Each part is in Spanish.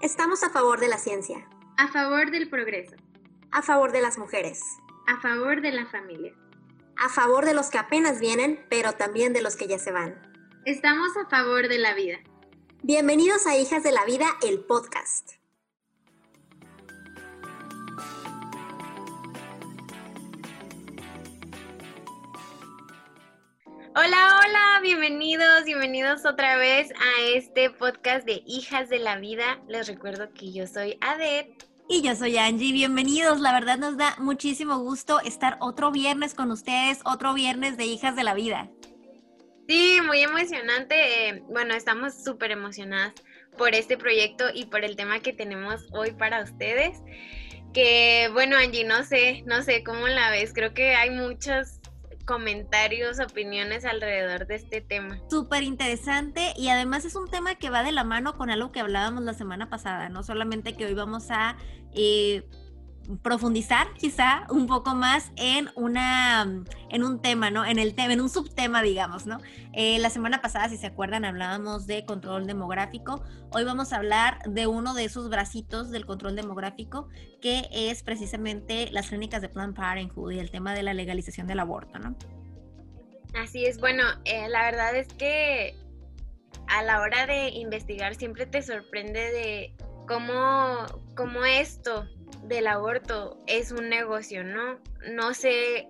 Estamos a favor de la ciencia. A favor del progreso. A favor de las mujeres. A favor de la familia. A favor de los que apenas vienen, pero también de los que ya se van. Estamos a favor de la vida. Bienvenidos a Hijas de la Vida, el podcast. Hola, hola, bienvenidos, bienvenidos otra vez a este podcast de Hijas de la Vida. Les recuerdo que yo soy Adet. Y yo soy Angie, bienvenidos. La verdad nos da muchísimo gusto estar otro viernes con ustedes, otro viernes de Hijas de la Vida. Sí, muy emocionante. Eh, bueno, estamos súper emocionadas por este proyecto y por el tema que tenemos hoy para ustedes. Que bueno, Angie, no sé, no sé cómo la ves. Creo que hay muchos comentarios, opiniones alrededor de este tema. Súper interesante y además es un tema que va de la mano con algo que hablábamos la semana pasada, no solamente que hoy vamos a eh, profundizar quizá un poco más en una en un tema, ¿no? En el tema, en un subtema, digamos, ¿no? Eh, la semana pasada, si se acuerdan, hablábamos de control demográfico. Hoy vamos a hablar de uno de esos bracitos del control demográfico, que es precisamente las clínicas de Planned Parenthood y el tema de la legalización del aborto, ¿no? Así es, bueno, eh, la verdad es que a la hora de investigar siempre te sorprende de cómo, cómo esto del aborto es un negocio, ¿no? No sé,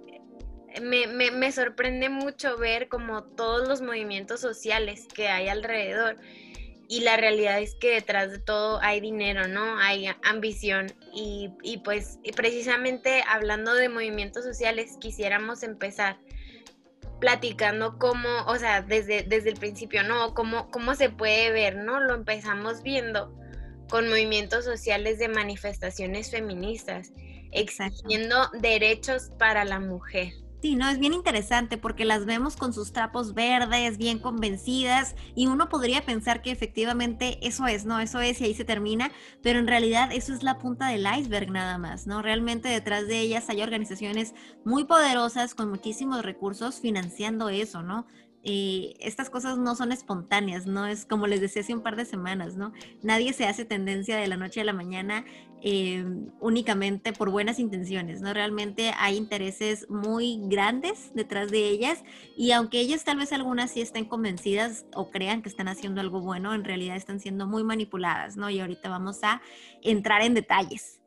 me, me, sorprende mucho ver como todos los movimientos sociales que hay alrededor y la realidad es que detrás de todo hay dinero, ¿no? Hay ambición y, y pues precisamente hablando de movimientos sociales quisiéramos empezar platicando cómo, o sea, desde, desde el principio, ¿no? Cómo, cómo se puede ver, ¿no? Lo empezamos viendo con movimientos sociales de manifestaciones feministas, exigiendo derechos para la mujer. Sí, no, es bien interesante porque las vemos con sus trapos verdes, bien convencidas, y uno podría pensar que efectivamente eso es, ¿no? Eso es y ahí se termina, pero en realidad eso es la punta del iceberg nada más, ¿no? Realmente detrás de ellas hay organizaciones muy poderosas con muchísimos recursos financiando eso, ¿no? Y estas cosas no son espontáneas, ¿no? Es como les decía hace un par de semanas, ¿no? Nadie se hace tendencia de la noche a la mañana eh, únicamente por buenas intenciones, ¿no? Realmente hay intereses muy grandes detrás de ellas y aunque ellas tal vez algunas sí estén convencidas o crean que están haciendo algo bueno, en realidad están siendo muy manipuladas, ¿no? Y ahorita vamos a entrar en detalles.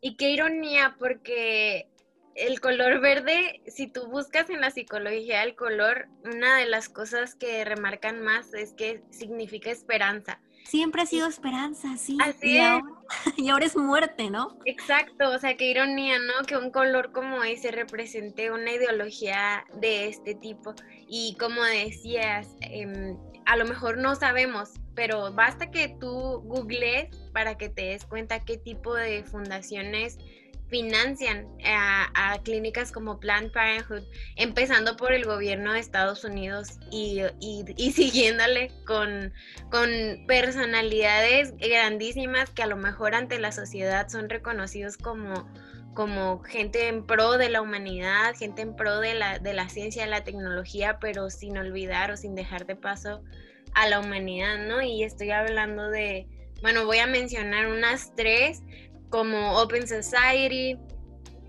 Y qué ironía, porque el color verde, si tú buscas en la psicología el color, una de las cosas que remarcan más es que significa esperanza. Siempre ha sido esperanza, sí. Así y, Ahora, y ahora es muerte, ¿no? Exacto, o sea, qué ironía, ¿no? Que un color como ese represente una ideología de este tipo. Y como decías, em, a lo mejor no sabemos, pero basta que tú googlees para que te des cuenta qué tipo de fundaciones financian a, clínicas como Planned Parenthood, empezando por el gobierno de Estados Unidos y, siguiéndole con, con, personalidades grandísimas que a lo mejor ante la sociedad son reconocidos como, como gente en pro de la humanidad, gente en pro de la, de la ciencia, la tecnología, pero sin olvidar o sin dejar de paso a la humanidad, ¿no? Y estoy hablando de, bueno, voy a mencionar unas tres como Open Society,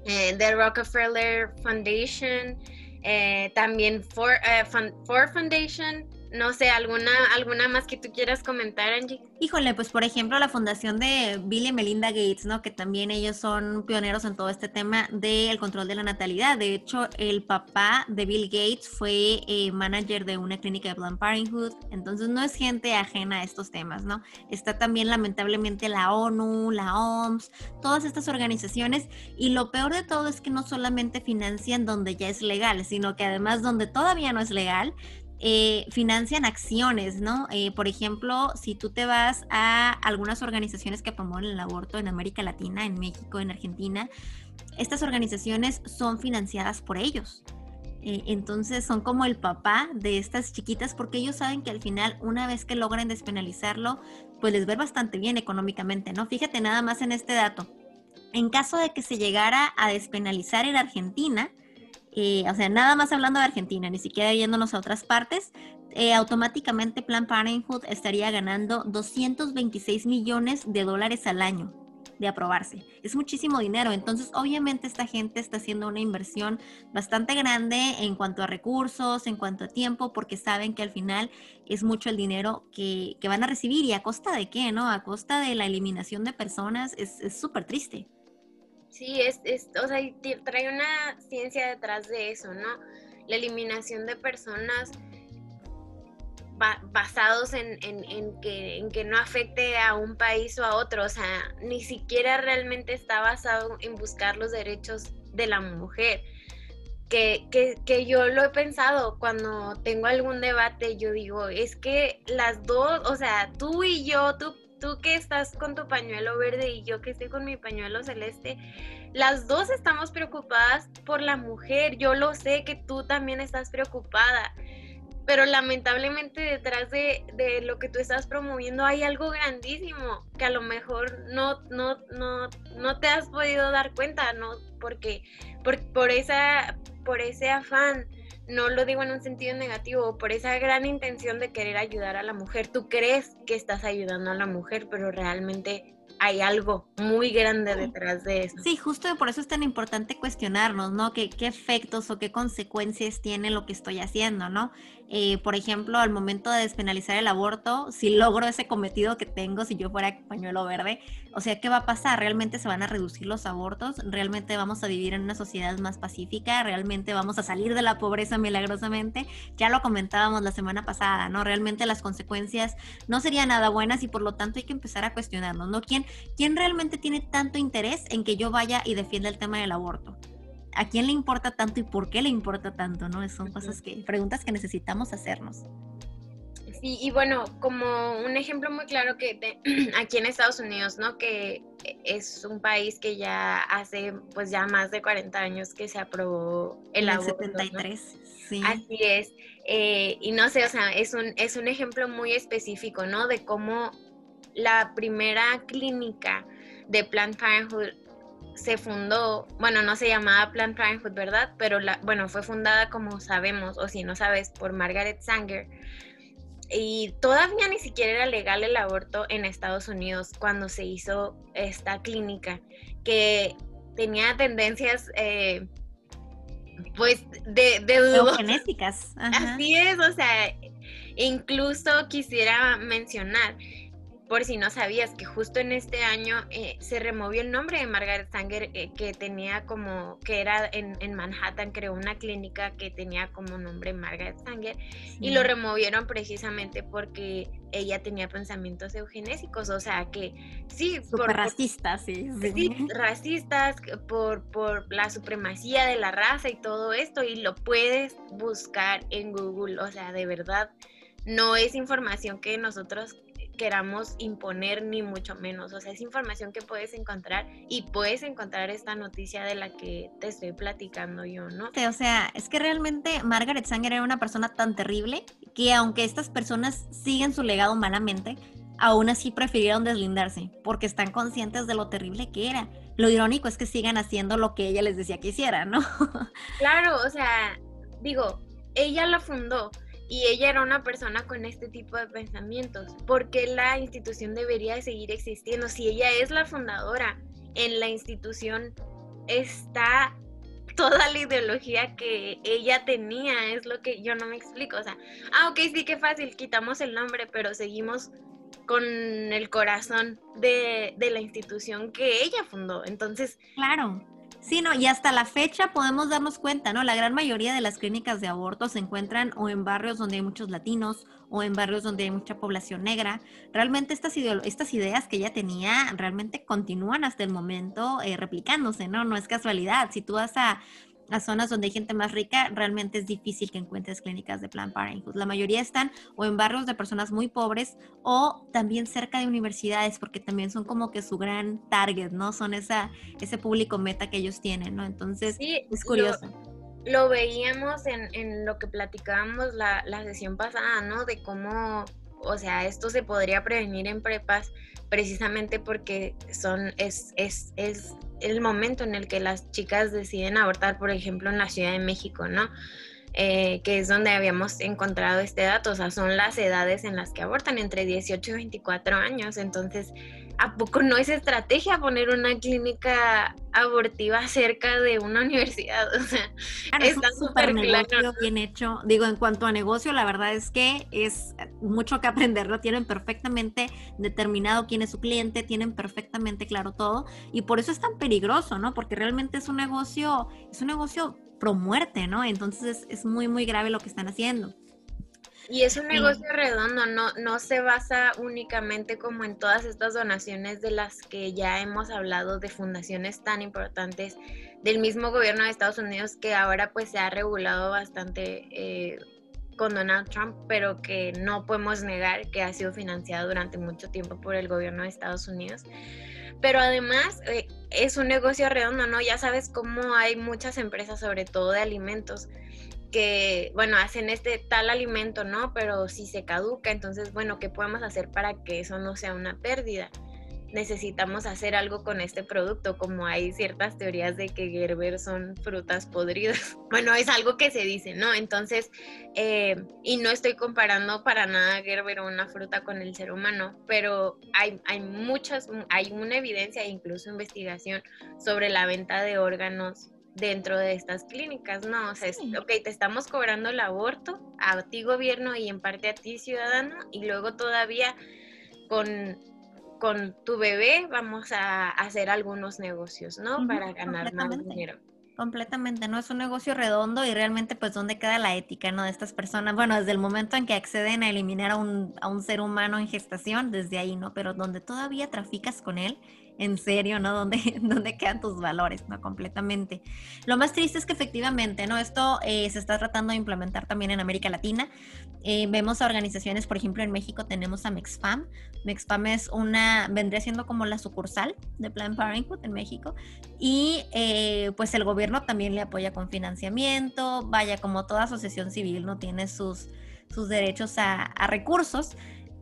eh, The Rockefeller Foundation, eh, también For, eh, For Foundation, no sé, alguna, alguna más que tú quieras comentar, Angie. Híjole, pues por ejemplo la fundación de Bill y Melinda Gates, ¿no? Que también ellos son pioneros en todo este tema del control de la natalidad. De hecho, el papá de Bill Gates fue eh, manager de una clínica de Planned Parenthood, entonces no es gente ajena a estos temas, ¿no? Está también lamentablemente la ONU, la OMS, todas estas organizaciones y lo peor de todo es que no solamente financian donde ya es legal, sino que además donde todavía no es legal, eh, financian acciones, ¿no? Eh, por ejemplo, si tú te vas a algunas organizaciones que promueven el aborto en América Latina, en México, en Argentina, estas organizaciones son financiadas por ellos. Eh, entonces son como el papá de estas chiquitas porque ellos saben que al final, una vez que logran despenalizarlo, pues les ve bastante bien económicamente, ¿no? Fíjate nada más en este dato. En caso de que se llegara a despenalizar en Argentina, o sea, nada más hablando de Argentina, ni siquiera yéndonos a otras partes, eh, automáticamente Plan Parenthood estaría ganando 226 millones de dólares al año de aprobarse. Es muchísimo dinero, entonces obviamente esta gente está haciendo una inversión bastante grande en cuanto a recursos, en cuanto a tiempo, porque saben que al final es mucho el dinero que, van a recibir y a costa de qué, ¿no? A costa de la eliminación de personas, es súper triste. Sí, es, es, o sea, trae una ciencia detrás de eso, ¿no? La eliminación de personas basados en, que, en que no afecte a un país o a otro, o sea, ni siquiera realmente está basado en buscar los derechos de la mujer. Que, que, que, yo lo he pensado cuando tengo algún debate, yo digo, es que las dos, o sea, tú y yo, tú tú que estás con tu pañuelo verde y yo que estoy con mi pañuelo celeste, las dos estamos preocupadas por la mujer. Yo lo sé que tú también estás preocupada, pero lamentablemente detrás de, lo que tú estás promoviendo hay algo grandísimo que a lo mejor no, no, no, no te has podido dar cuenta, ¿no? Porque por, por, esa, por ese afán no lo digo en un sentido negativo, por esa gran intención de querer ayudar a la mujer. Tú crees que estás ayudando a la mujer, pero realmente hay algo muy grande detrás de eso. Sí, justo por eso es tan importante cuestionarnos, ¿no? ¿Qué, qué efectos o qué consecuencias tiene lo que estoy haciendo, ¿no? Eh, por ejemplo, al momento de despenalizar el aborto, si logro ese cometido que tengo, si yo fuera pañuelo verde, o sea, ¿qué va a pasar? ¿Realmente se van a reducir los abortos? ¿Realmente vamos a vivir en una sociedad más pacífica? ¿Realmente vamos a salir de la pobreza milagrosamente? Ya lo comentábamos la semana pasada, ¿no? Realmente las consecuencias no serían nada buenas y por lo tanto hay que empezar a cuestionarnos, ¿no? ¿Quién, quién realmente tiene tanto interés en que yo vaya y defienda el tema del aborto? A quién le importa tanto y por qué le importa tanto, ¿no? Son cosas que, preguntas que necesitamos hacernos. Sí, y bueno, como un ejemplo muy claro que aquí en Estados Unidos, ¿no? Que es un país que ya hace pues ya más de 40 años que se aprobó el, el 73, sí. Así es. Eh, y no sé, o sea, es un, es un ejemplo muy específico, ¿no? De cómo la primera clínica de Planned Parenthood se fundó, bueno, no se llamaba Planned Parenthood, ¿verdad? Pero la, bueno, fue fundada como sabemos, o si no sabes, por Margaret Sanger. Y todavía ni siquiera era legal el aborto en Estados Unidos cuando se hizo esta clínica, que tenía tendencias, eh, pues, de... de genéticas. Así es, o sea, incluso quisiera mencionar por si no sabías que justo en este año eh, se removió el nombre de Margaret Sanger, eh, que tenía como, que era en, Manhattan, creó una clínica que tenía como nombre Margaret Sanger, y lo removieron precisamente porque ella tenía pensamientos eugenésicos, o sea que sí, por, racistas, sí, sí. racistas, por, por la supremacía de la raza y todo esto, y lo puedes buscar en Google, o sea, de verdad no es información que nosotros queramos imponer ni mucho menos. O sea, es información que puedes encontrar y puedes encontrar esta noticia de la que te estoy platicando yo, ¿no? O sea, es que realmente Margaret Sanger era una persona tan terrible que aunque estas personas siguen su legado malamente, aún así prefirieron deslindarse porque están conscientes de lo terrible que era. Lo irónico es que sigan haciendo lo que ella les decía que hiciera, ¿no? claro, o sea, digo, ella lo fundó, y ella era una persona con este tipo de pensamientos. ¿Por qué la institución debería seguir existiendo? Si ella es la fundadora, en la institución está toda la ideología que ella tenía, es lo que yo no me explico. O sea, ah, ok, sí que fácil, quitamos el nombre, pero seguimos con el corazón de, de la institución que ella fundó. Entonces, claro. Sí, no, y hasta la fecha podemos darnos cuenta, ¿no? La gran mayoría de las clínicas de aborto se encuentran o en barrios donde hay muchos latinos o en barrios donde hay mucha población negra. Realmente estas, estas ideas que ella tenía realmente continúan hasta el momento eh, replicándose, ¿no? No es casualidad. Si tú vas a a zonas donde hay gente más rica, realmente es difícil que encuentres clínicas de Planned Parenthood. La mayoría están o en barrios de personas muy pobres o también cerca de universidades, porque también son como que su gran target, ¿no? Son esa, ese público meta que ellos tienen, ¿no? Entonces, es curioso. Lo, veíamos en, en, lo que platicábamos la, la sesión pasada, ¿no? De cómo o sea, esto se podría prevenir en prepas precisamente porque son, es, es, es el momento en el que las chicas deciden abortar, por ejemplo, en la Ciudad de México, ¿no? Eh, que es donde habíamos encontrado este dato, o sea, son las edades en las que abortan entre 18 y 24 años, entonces, ¿a poco no es estrategia poner una clínica abortiva cerca de una universidad? O sea, está súper claro. bien hecho. Digo, en cuanto a negocio, la verdad es que es mucho que aprender, lo tienen perfectamente determinado quién es su cliente, tienen perfectamente claro todo y por eso es tan peligroso, ¿no? Porque realmente es un negocio, es un negocio pro muerte, ¿no? Entonces es, muy, muy grave lo que están haciendo. Y es un negocio redondo, no, no se basa únicamente como en todas estas donaciones de las que ya hemos hablado de fundaciones tan importantes del mismo gobierno de Estados Unidos que ahora pues se ha regulado bastante eh, con Donald Trump, pero que no podemos negar que ha sido financiado durante mucho tiempo por el gobierno de Estados Unidos. Pero además eh, es un negocio redondo, ¿no? Ya sabes cómo hay muchas empresas, sobre todo de alimentos, que, bueno, hacen este tal alimento, ¿no? Pero si se caduca, entonces, bueno, ¿qué podemos hacer para que eso no sea una pérdida? necesitamos hacer algo con este producto, como hay ciertas teorías de que Gerber son frutas podridas. Bueno, es algo que se dice, ¿no? Entonces, eh, y no estoy comparando para nada Gerber o una fruta con el ser humano, pero hay, hay muchas, hay una evidencia e incluso investigación sobre la venta de órganos dentro de estas clínicas, ¿no? O sea, es, ok, te estamos cobrando el aborto a ti gobierno y en parte a ti ciudadano y luego todavía con con tu bebé vamos a hacer algunos negocios, ¿no? Para ganar más dinero. Completamente, ¿no? Es un negocio redondo y realmente pues dónde queda la ética, ¿no? De estas personas. Bueno, desde el momento en que acceden a eliminar a un, a un ser humano en gestación, desde ahí, ¿no? Pero donde todavía traficas con él, en serio, ¿no? ¿Dónde, ¿Dónde, quedan tus valores, ¿no? Completamente. Lo más triste es que efectivamente, ¿no? Esto eh, se está tratando de implementar también en América Latina. Eh, vemos organizaciones, por ejemplo, en México tenemos a Mexfam. Mexfam es una, vendría siendo como la sucursal de Planned Parenthood en México. Y eh, pues el gobierno también le apoya con financiamiento. Vaya, como toda asociación civil, ¿no? Tiene sus, sus derechos a recursos.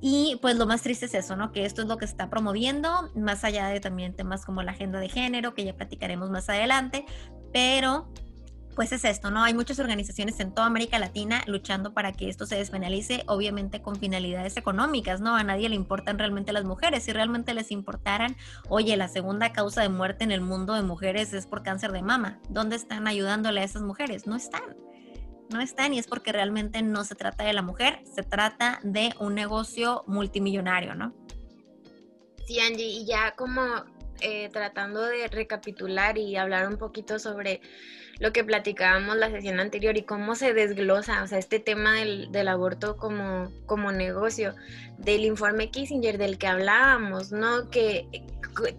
Y pues lo más triste es eso, ¿no? Que esto es lo que se está promoviendo, más allá de también temas como la agenda de género, que ya platicaremos más adelante, pero pues es esto, ¿no? Hay muchas organizaciones en toda América Latina luchando para que esto se despenalice, obviamente con finalidades económicas, ¿no? A nadie le importan realmente las mujeres. Si realmente les importaran, oye, la segunda causa de muerte en el mundo de mujeres es por cáncer de mama. ¿Dónde están ayudándole a esas mujeres? No están no están y es porque realmente no se trata de la mujer, se trata de un negocio multimillonario, ¿no? Sí, Angie, y ya como eh, tratando de recapitular y hablar un poquito sobre lo que platicábamos la sesión anterior y cómo se desglosa, o sea, este tema del, del, aborto como, como negocio, del informe Kissinger del que hablábamos, ¿no? Que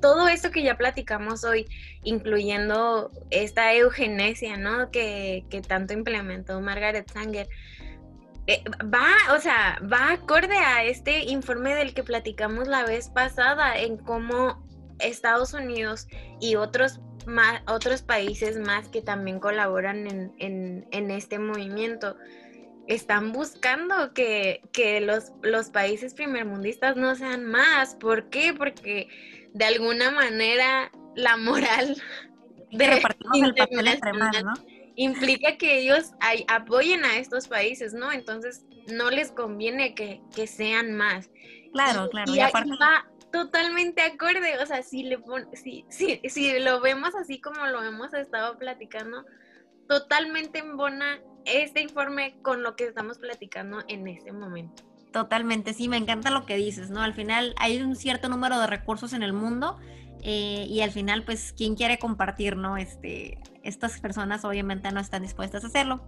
todo esto que ya platicamos hoy, incluyendo esta eugenesia, ¿no? Que, que tanto implementó Margaret Sanger, eh, va, o sea, va acorde a este informe del que platicamos la vez pasada en cómo Estados Unidos y otros más, otros países más que también colaboran en, en, en este movimiento están buscando que, que los, los, países primermundistas no sean más. ¿Por qué? Porque de alguna manera la moral de el papel entre ¿no? implica que ellos apoyen a estos países, ¿no? Entonces no les conviene que, que sean más. Claro, claro. Y, aparte... va totalmente acorde, o sea, si, le si, si, si lo vemos así como lo hemos estado platicando, totalmente embona este informe con lo que estamos platicando en este momento. Totalmente, sí, me encanta lo que dices, ¿no? Al final hay un cierto número de recursos en el mundo eh, y al final, pues, ¿quién quiere compartir, no? Este, estas personas obviamente no están dispuestas a hacerlo.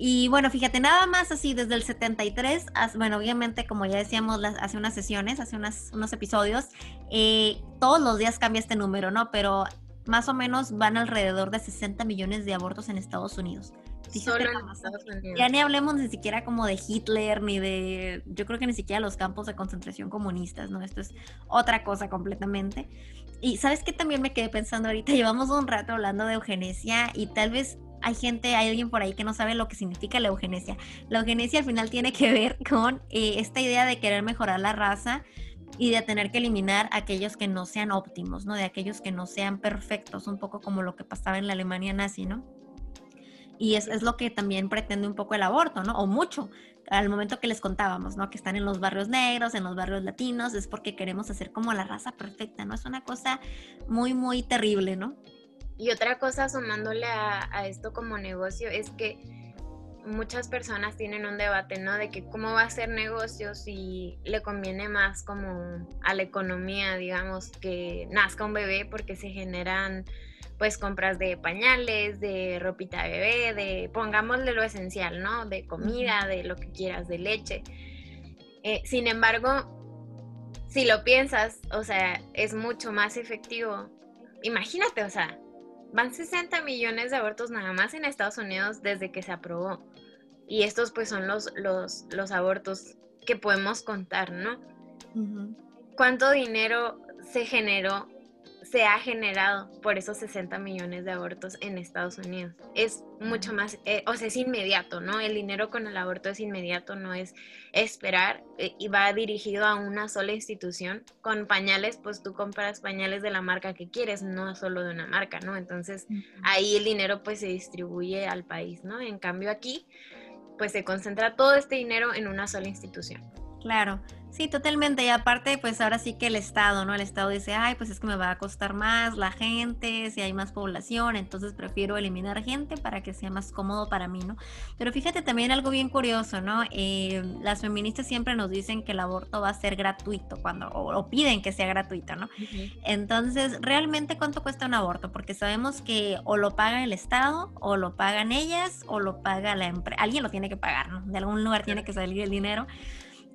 Y bueno, fíjate, nada más así desde el 73, bueno, obviamente como ya decíamos hace unas sesiones, hace unos episodios, eh, todos los días cambia este número, ¿no? Pero más o menos van alrededor de 60 millones de abortos en Estados Unidos. Solo en Estados Unidos. Ya ni hablemos ni siquiera como de Hitler, ni de, yo creo que ni siquiera los campos de concentración comunistas, ¿no? Esto es otra cosa completamente. Y sabes que también me quedé pensando ahorita, llevamos un rato hablando de eugenesia y tal vez hay gente, hay alguien por ahí que no sabe lo que significa la eugenesia. La eugenesia al final tiene que ver con eh, esta idea de querer mejorar la raza y de tener que eliminar aquellos que no sean óptimos, ¿no? De aquellos que no sean perfectos, un poco como lo que pasaba en la Alemania nazi, ¿no? Y es, es, lo que también pretende un poco el aborto, ¿no? O mucho. Al momento que les contábamos, ¿no? Que están en los barrios negros, en los barrios latinos, es porque queremos hacer como la raza perfecta, ¿no? Es una cosa muy, muy terrible, ¿no? Y otra cosa, sumándole a, a esto como negocio, es que muchas personas tienen un debate, ¿no? De que cómo va a ser negocio si le conviene más como a la economía, digamos, que nazca un bebé porque se generan pues compras de pañales, de ropita de bebé, de pongámosle lo esencial, ¿no? De comida, de lo que quieras, de leche. Eh, sin embargo, si lo piensas, o sea, es mucho más efectivo. Imagínate, o sea, van 60 millones de abortos nada más en Estados Unidos desde que se aprobó. Y estos pues son los, los, los abortos que podemos contar, ¿no? ¿Cuánto dinero se generó se ha generado por esos 60 millones de abortos en Estados Unidos. Es mucho más, eh, o sea, es inmediato, ¿no? El dinero con el aborto es inmediato, no es esperar eh, y va dirigido a una sola institución. Con pañales, pues tú compras pañales de la marca que quieres, no solo de una marca, ¿no? Entonces ahí el dinero pues se distribuye al país, ¿no? En cambio aquí, pues se concentra todo este dinero en una sola institución. Claro, Sí, totalmente. Y aparte, pues ahora sí que el Estado, ¿no? El Estado dice, ay, pues es que me va a costar más la gente, si hay más población, entonces prefiero eliminar gente para que sea más cómodo para mí, ¿no? Pero fíjate también algo bien curioso, ¿no? Eh, las feministas siempre nos dicen que el aborto va a ser gratuito, cuando, o, piden que sea gratuito, ¿no? Entonces, ¿realmente cuánto cuesta un aborto? Porque sabemos que o lo paga el Estado, o lo pagan ellas, o lo paga la empresa. Alguien lo tiene que pagar, ¿no? De algún lugar tiene que salir el dinero.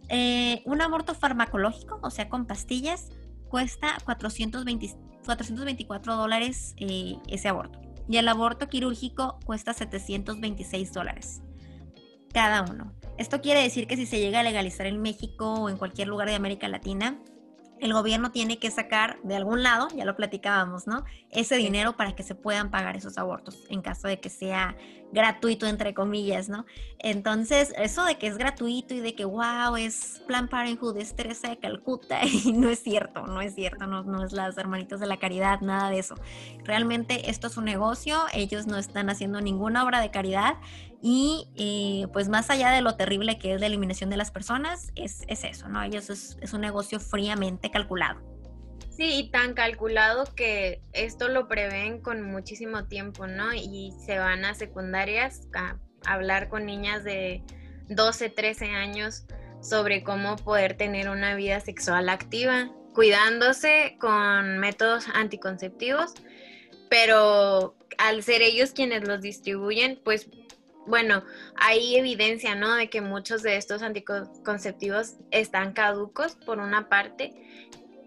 Eh, un aborto farmacológico, o sea, con pastillas, cuesta 420, 424 dólares eh, ese aborto. Y el aborto quirúrgico cuesta 726 dólares cada uno. Esto quiere decir que si se llega a legalizar en México o en cualquier lugar de América Latina, el gobierno tiene que sacar de algún lado, ya lo platicábamos, ¿no? Ese dinero para que se puedan pagar esos abortos en caso de que sea gratuito, entre comillas, ¿no? Entonces, eso de que es gratuito y de que, wow, es Plan Parenthood, es Teresa de Calcuta, y no es cierto, no es cierto, no, no es las hermanitas de la caridad, nada de eso. Realmente esto es un negocio, ellos no están haciendo ninguna obra de caridad y eh, pues más allá de lo terrible que es la eliminación de las personas, es, eso, ¿no? Ellos es, es un negocio fríamente calculado. Sí, y tan calculado que esto lo prevén con muchísimo tiempo, ¿no? Y se van a secundarias a hablar con niñas de 12, 13 años sobre cómo poder tener una vida sexual activa, cuidándose con métodos anticonceptivos, pero al ser ellos quienes los distribuyen, pues bueno, hay evidencia, ¿no? De que muchos de estos anticonceptivos están caducos, por una parte,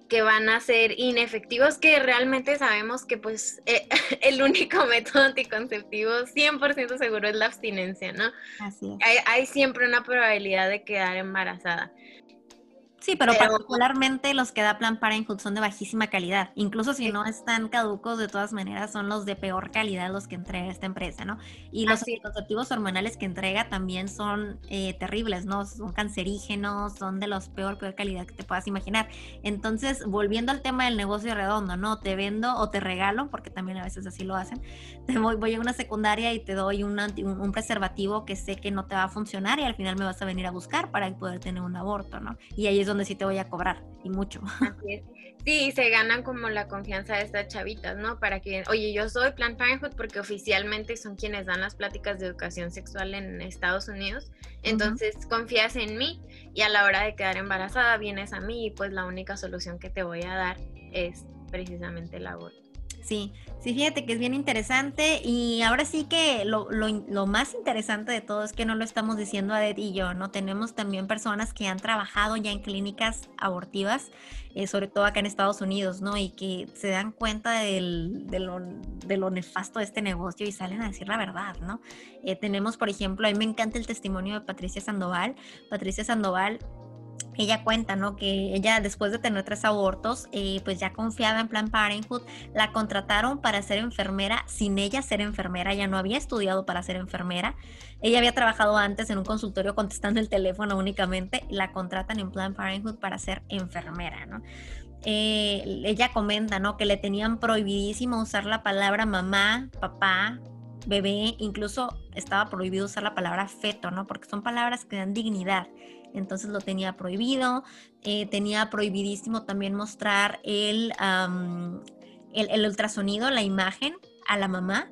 que van a ser inefectivos, que realmente sabemos que pues eh, el único método anticonceptivo 100% seguro es la abstinencia, ¿no? Así es. Hay, hay siempre una probabilidad de quedar embarazada. Sí, pero, particularmente los que da Plan Parenthood son de bajísima calidad. Incluso si no están caducos, de todas maneras son los de peor calidad los que entrega esta empresa, ¿no? Y los anticonceptivos hormonales que entrega también son eh, terribles, ¿no? Son cancerígenos, son de los peor, peor calidad que te puedas imaginar. Entonces, volviendo al tema del negocio redondo, ¿no? Te vendo o te regalo, porque también a veces así lo hacen. Te voy, voy a una secundaria y te doy un, un preservativo que sé que no te va a funcionar y al final me vas a venir a buscar para poder tener un aborto, ¿no? Y ahí es donde donde sí te voy a cobrar y mucho. Sí, se ganan como la confianza de estas chavitas, ¿no? Para que, oye, yo soy Plan Parenthood porque oficialmente son quienes dan las pláticas de educación sexual en Estados Unidos. Entonces confías en mí y a la hora de quedar embarazada vienes a mí y pues la única solución que te voy a dar es precisamente el aborto. Sí, sí, fíjate que es bien interesante y ahora sí que lo, más interesante de todo es que no lo estamos diciendo a Ed y yo, ¿no? Tenemos también personas que han trabajado ya en clínicas abortivas, eh, sobre todo acá en Estados Unidos, ¿no? Y que se dan cuenta de, lo, de, lo, nefasto de este negocio y salen a decir la verdad, ¿no? Eh, tenemos, por ejemplo, a mí me encanta el testimonio de Patricia Sandoval. Patricia Sandoval ella cuenta, ¿no? Que ella después de tener tres abortos, eh, pues ya confiaba en Plan Parenthood, la contrataron para ser enfermera sin ella ser enfermera, ella no había estudiado para ser enfermera, ella había trabajado antes en un consultorio contestando el teléfono únicamente, la contratan en Plan Parenthood para ser enfermera, ¿no? Eh, ella comenta, ¿no? Que le tenían prohibidísimo usar la palabra mamá, papá, bebé, incluso estaba prohibido usar la palabra feto, ¿no? Porque son palabras que dan dignidad. Entonces lo tenía prohibido. Eh, tenía prohibidísimo también mostrar el, el, el ultrasonido, la imagen a la mamá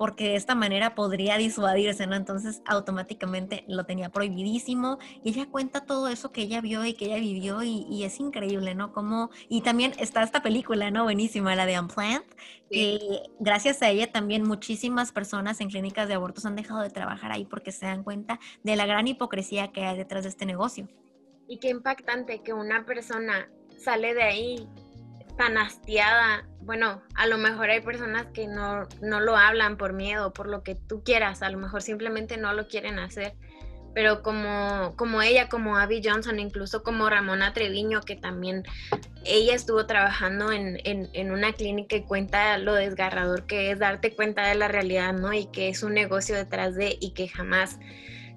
porque de esta manera podría disuadirse, ¿no? Entonces automáticamente lo tenía prohibidísimo y ella cuenta todo eso que ella vio y que ella vivió y, es increíble, ¿no? Como, y también está esta película, ¿no? Buenísima, la de Unplanned, que gracias a ella también muchísimas personas en clínicas de abortos han dejado de trabajar ahí porque se dan cuenta de la gran hipocresía que hay detrás de este negocio. Y qué impactante que una persona sale de ahí tan hastiada. Bueno, a lo mejor hay personas que no, no lo hablan por miedo, por lo que tú quieras, a lo mejor simplemente no lo quieren hacer. Pero como, como ella, como Abby Johnson, incluso como Ramona Treviño, que también ella estuvo trabajando en, en, en una clínica y cuenta lo desgarrador que es darte cuenta de la realidad, ¿no? Y que es un negocio detrás de y que jamás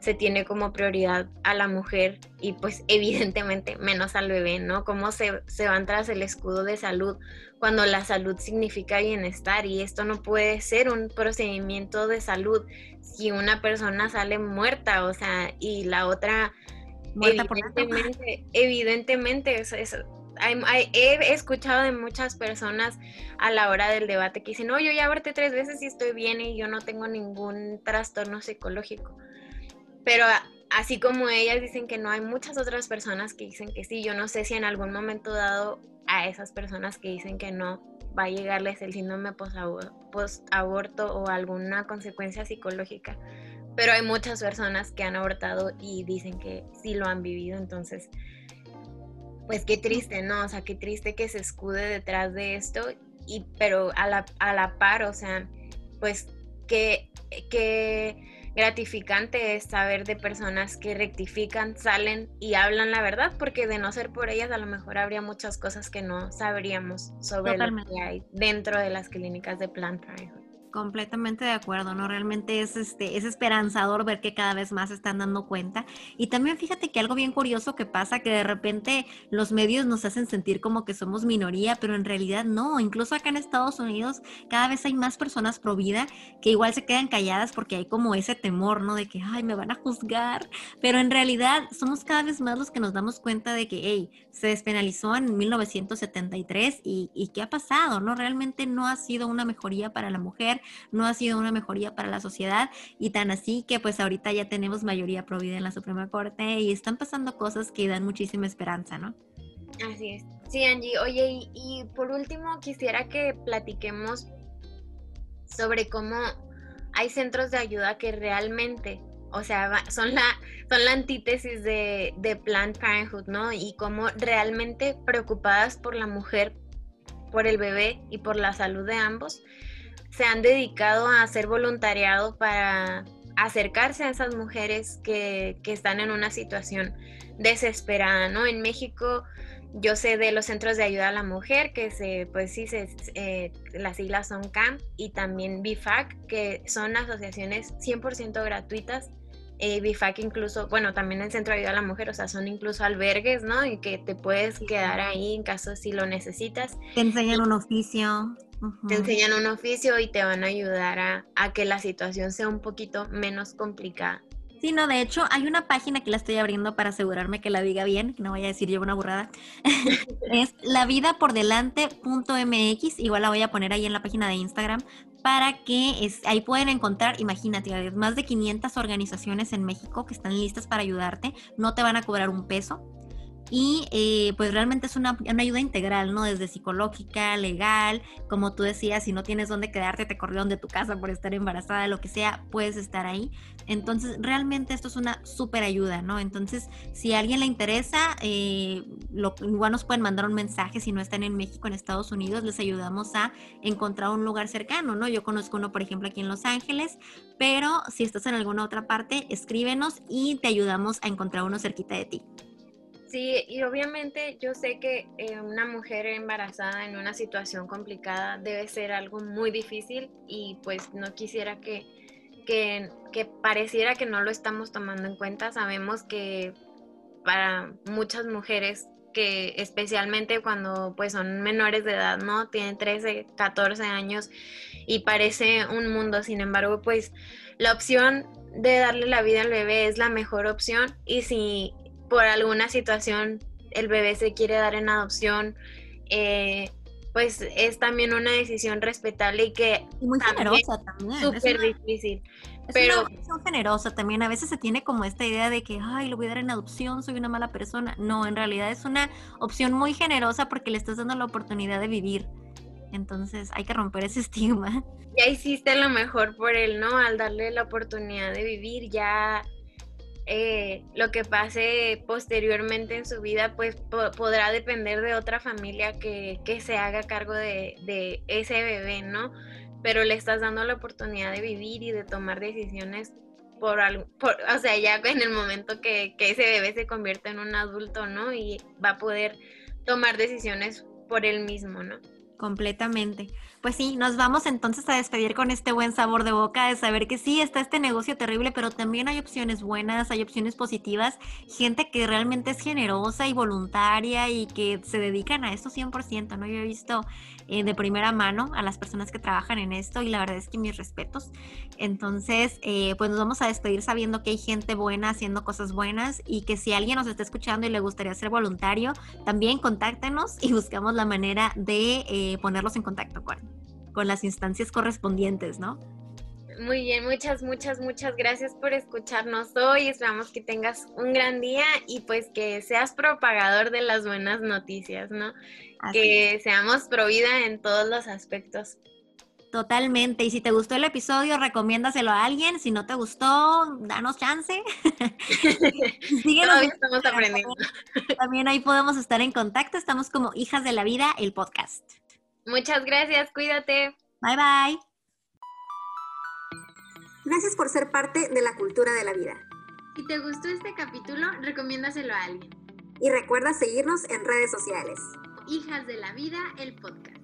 se tiene como prioridad a la mujer y pues evidentemente menos al bebé, ¿no? Cómo se, se van tras el escudo de salud cuando la salud significa bienestar y esto no puede ser un procedimiento de salud si una persona sale muerta, o sea, y la otra evidentemente, evidentemente he escuchado de muchas personas a la hora del debate que dicen, no, yo ya aborté tres veces y estoy bien y yo no tengo ningún trastorno psicológico. Pero así como ellas dicen que no, hay muchas otras personas que dicen que sí. Yo no sé si en algún momento dado a esas personas que dicen que no va a llegarles el síndrome post-aborto o alguna consecuencia psicológica. Pero hay muchas personas que han abortado y dicen que sí lo han vivido. Entonces, pues qué triste, ¿no? O sea, qué triste que se escude detrás de esto. Y, pero a la, a la par, o sea, pues que, que gratificante es saber de personas que rectifican, salen y hablan la verdad, porque de no ser por ellas a lo mejor habría muchas cosas que no sabríamos sobre lo que hay dentro de las clínicas de Planned Parenthood. Completamente de acuerdo, ¿no? Realmente es, este, es esperanzador ver que cada vez más se están dando cuenta. Y también fíjate que algo bien curioso que pasa, que de repente los medios nos hacen sentir como que somos minoría, pero en realidad no. Incluso acá en Estados Unidos cada vez hay más personas pro vida que igual se quedan calladas porque hay como ese temor, ¿no? De que, ay, me van a juzgar. Pero en realidad somos cada vez más los que nos damos cuenta de que, hey, se despenalizó en 1973 y, y qué ha pasado, ¿no? Realmente no ha sido una mejoría para la mujer no ha sido una mejoría para la sociedad y tan así que pues ahorita ya tenemos mayoría provida en la Suprema Corte y están pasando cosas que dan muchísima esperanza, ¿no? Así es. Sí, Angie. Oye, y, por último quisiera que platiquemos sobre cómo hay centros de ayuda que realmente, o sea, son la, son la antítesis de, de Planned Parenthood, ¿no? Y cómo realmente preocupadas por la mujer, por el bebé y por la salud de ambos, se han dedicado a hacer voluntariado para acercarse a esas mujeres que, están en una situación desesperada, ¿no? En México yo sé de los centros de ayuda a la mujer, que se, pues sí, se, eh, las siglas son CAMP y también BIFAC, que son asociaciones 100% gratuitas. Eh, BIFAC incluso, bueno, también el centro de ayuda a la mujer, o sea, son incluso albergues, ¿no? Y que te puedes quedar ahí en caso si lo necesitas. Te enseñan un oficio. Te enseñan un oficio y te van a ayudar a, que la situación sea un poquito menos complicada. Sí, no, de hecho hay una página que la estoy abriendo para asegurarme que la diga bien, que no vaya a decir yo una burrada. es lavidapordelante.mx, igual la voy a poner ahí en la página de Instagram para que ahí pueden encontrar, imagínate, más de 500 organizaciones en México que están listas para ayudarte, no te van a cobrar un peso y eh, pues realmente es una, ayuda integral, ¿no? Desde psicológica, legal, como tú decías, si no tienes dónde quedarte, te corrieron de tu casa por estar embarazada, lo que sea, puedes estar ahí. Entonces, realmente esto es una súper ayuda, ¿no? Entonces, si a alguien le interesa, eh, lo, igual nos pueden mandar un mensaje si no están en México, en Estados Unidos, les ayudamos a encontrar un lugar cercano, ¿no? Yo conozco uno, por ejemplo, aquí en Los Ángeles, pero si estás en alguna otra parte, escríbenos y te ayudamos a encontrar uno cerquita de ti. Sí, y obviamente yo sé que eh, una mujer embarazada en una situación complicada debe ser algo muy difícil y pues no quisiera que, que, que pareciera que no lo estamos tomando en cuenta. Sabemos que para muchas mujeres que especialmente cuando pues son menores de edad, ¿no? Tienen 13, 14 años y parece un mundo, sin embargo, pues la opción de darle la vida al bebé es la mejor opción y si por alguna situación el bebé se quiere dar en adopción, eh, pues es también una decisión respetable y que muy generosa también. Súper difícil. Es pero una decisión generosa también. A veces se tiene como esta idea de que, ay, lo voy a dar en adopción, soy una mala persona. No, en realidad es una opción muy generosa porque le estás dando la oportunidad de vivir. Entonces hay que romper ese estigma. Ya hiciste lo mejor por él, ¿no? Al darle la oportunidad de vivir, ya eh, lo que pase posteriormente en su vida, pues podrá depender de otra familia que, se haga cargo de, ese bebé, ¿no? Pero le estás dando la oportunidad de vivir y de tomar decisiones por algo, o sea, ya en el momento que, que ese bebé se convierte en un adulto, ¿no? Y va a poder tomar decisiones por él mismo, ¿no? Completamente. Pues sí, nos vamos entonces a despedir con este buen sabor de boca de saber que sí, está este negocio terrible, pero también hay opciones buenas, hay opciones positivas, gente que realmente es generosa y voluntaria y que se dedican a esto 100%, ¿no? Yo he visto eh, de primera mano a las personas que trabajan en esto y la verdad es que mis respetos. Entonces, eh, pues nos vamos a despedir sabiendo que hay gente buena haciendo cosas buenas y que si alguien nos está escuchando y le gustaría ser voluntario, también contáctenos y buscamos la manera de eh, ponerlos en contacto con con las instancias correspondientes, ¿no? Muy bien, muchas, muchas, muchas gracias por escucharnos hoy. Esperamos que tengas un gran día y pues que seas propagador de las buenas noticias, ¿no? que seamos pro vida en todos los aspectos. Totalmente. Y si te gustó el episodio, recomiéndaselo a alguien. Si no te gustó, danos chance. Síguenos. estamos aprendiendo. También ahí podemos estar en contacto. Estamos como Hijas de la Vida, el podcast. Muchas gracias, cuídate. Bye bye. Gracias por ser parte de la cultura de la vida. Si te gustó este capítulo, recomiéndaselo a alguien. Y recuerda seguirnos en redes sociales. Hijas de la Vida, el podcast.